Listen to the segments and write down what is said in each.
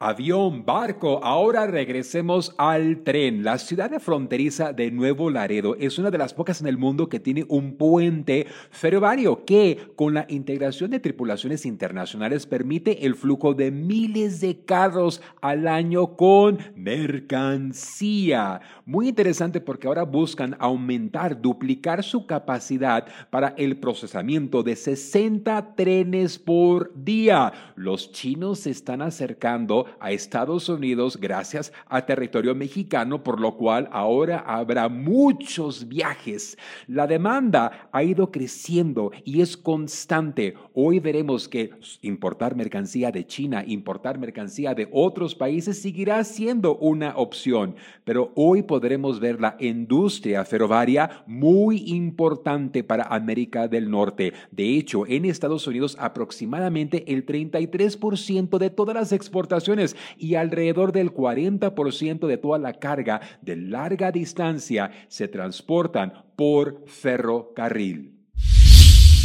Avión, barco, ahora regresemos al tren. La ciudad de fronteriza de Nuevo Laredo es una de las pocas en el mundo que tiene un puente ferroviario que, con la integración de tripulaciones internacionales, permite el flujo de miles de carros al año con mercancía. Muy interesante porque ahora buscan aumentar, duplicar su capacidad para el procesamiento de 60 trenes por día. Los chinos se están acercando a Estados Unidos gracias a territorio mexicano, por lo cual ahora habrá muchos viajes. La demanda ha ido creciendo y es constante. Hoy veremos que importar mercancía de China, importar mercancía de otros países seguirá siendo una opción, pero hoy podremos ver la industria ferroviaria muy importante para América del Norte. De hecho, en Estados Unidos aproximadamente el 33% de todas las exportaciones y alrededor del 40% de toda la carga de larga distancia se transportan por ferrocarril.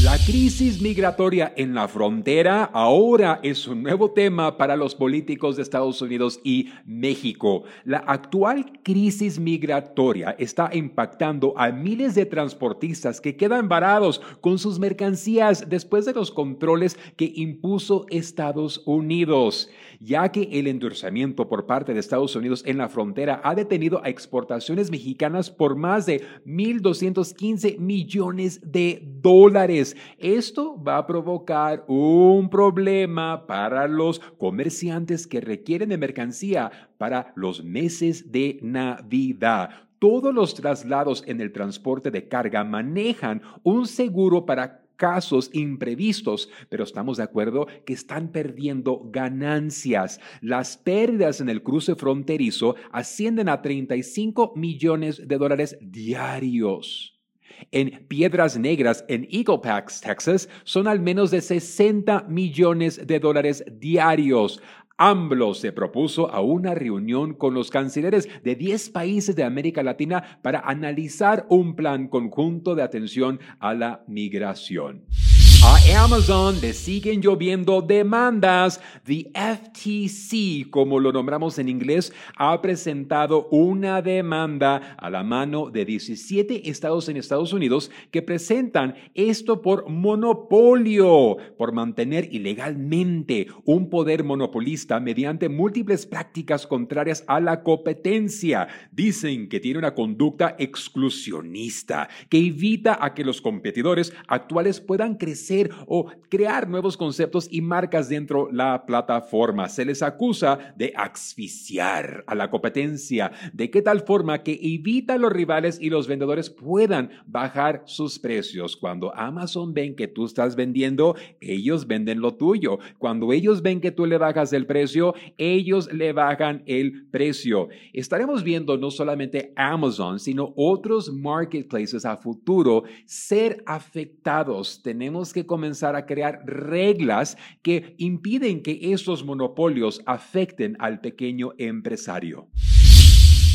La crisis migratoria en la frontera ahora es un nuevo tema para los políticos de Estados Unidos y México. La actual crisis migratoria está impactando a miles de transportistas que quedan varados con sus mercancías después de los controles que impuso Estados Unidos, ya que el endurecimiento por parte de Estados Unidos en la frontera ha detenido a exportaciones mexicanas por más de 1.215 millones de dólares. Esto va a provocar un problema para los comerciantes que requieren de mercancía para los meses de Navidad. Todos los traslados en el transporte de carga manejan un seguro para casos imprevistos, pero estamos de acuerdo que están perdiendo ganancias. Las pérdidas en el cruce fronterizo ascienden a 35 millones de dólares diarios. En Piedras Negras, en Eagle Pass, Texas, son al menos de 60 millones de dólares diarios. AMLO se propuso a una reunión con los cancilleres de 10 países de América Latina para analizar un plan conjunto de atención a la migración. A Amazon le siguen lloviendo demandas. The FTC, como lo nombramos en inglés, ha presentado una demanda a la mano de 17 estados en Estados Unidos que presentan esto por monopolio, por mantener ilegalmente un poder monopolista mediante múltiples prácticas contrarias a la competencia. Dicen que tiene una conducta exclusionista que evita a que los competidores actuales puedan crecer o crear nuevos conceptos y marcas dentro de la plataforma. Se les acusa de asfixiar a la competencia, de qué tal forma que evita a los rivales y los vendedores puedan bajar sus precios. Cuando Amazon ven que tú estás vendiendo, ellos venden lo tuyo. Cuando ellos ven que tú le bajas el precio, ellos le bajan el precio. Estaremos viendo no solamente Amazon, sino otros marketplaces a futuro ser afectados. Tenemos que comenzar a crear reglas que impiden que esos monopolios afecten al pequeño empresario.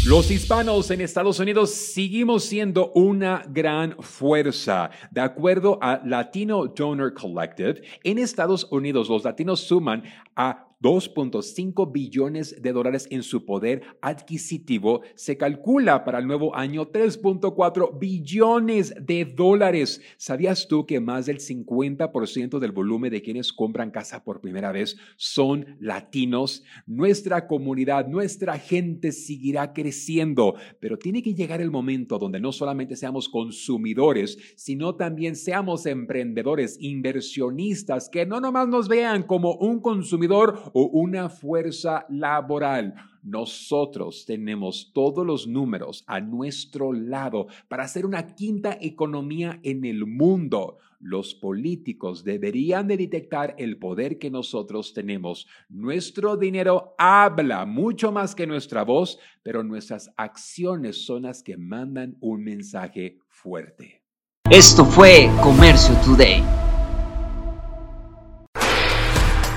Los hispanos en Estados Unidos seguimos siendo una gran fuerza. De acuerdo a Latino Donor Collective, en Estados Unidos los latinos suman a 2.5 billones de dólares en su poder adquisitivo, se calcula para el nuevo año 3.4 billones de dólares. ¿Sabías tú que más del 50% del volumen de quienes compran casa por primera vez son latinos? Nuestra comunidad, nuestra gente seguirá creciendo, pero tiene que llegar el momento donde no solamente seamos consumidores, sino también seamos emprendedores, inversionistas, que no nomás nos vean como un consumidor o una fuerza laboral. Nosotros tenemos todos los números a nuestro lado para hacer una quinta economía en el mundo. Los políticos deberían de detectar el poder que nosotros tenemos. Nuestro dinero habla mucho más que nuestra voz, pero nuestras acciones son las que mandan un mensaje fuerte. Esto fue Comercio Today.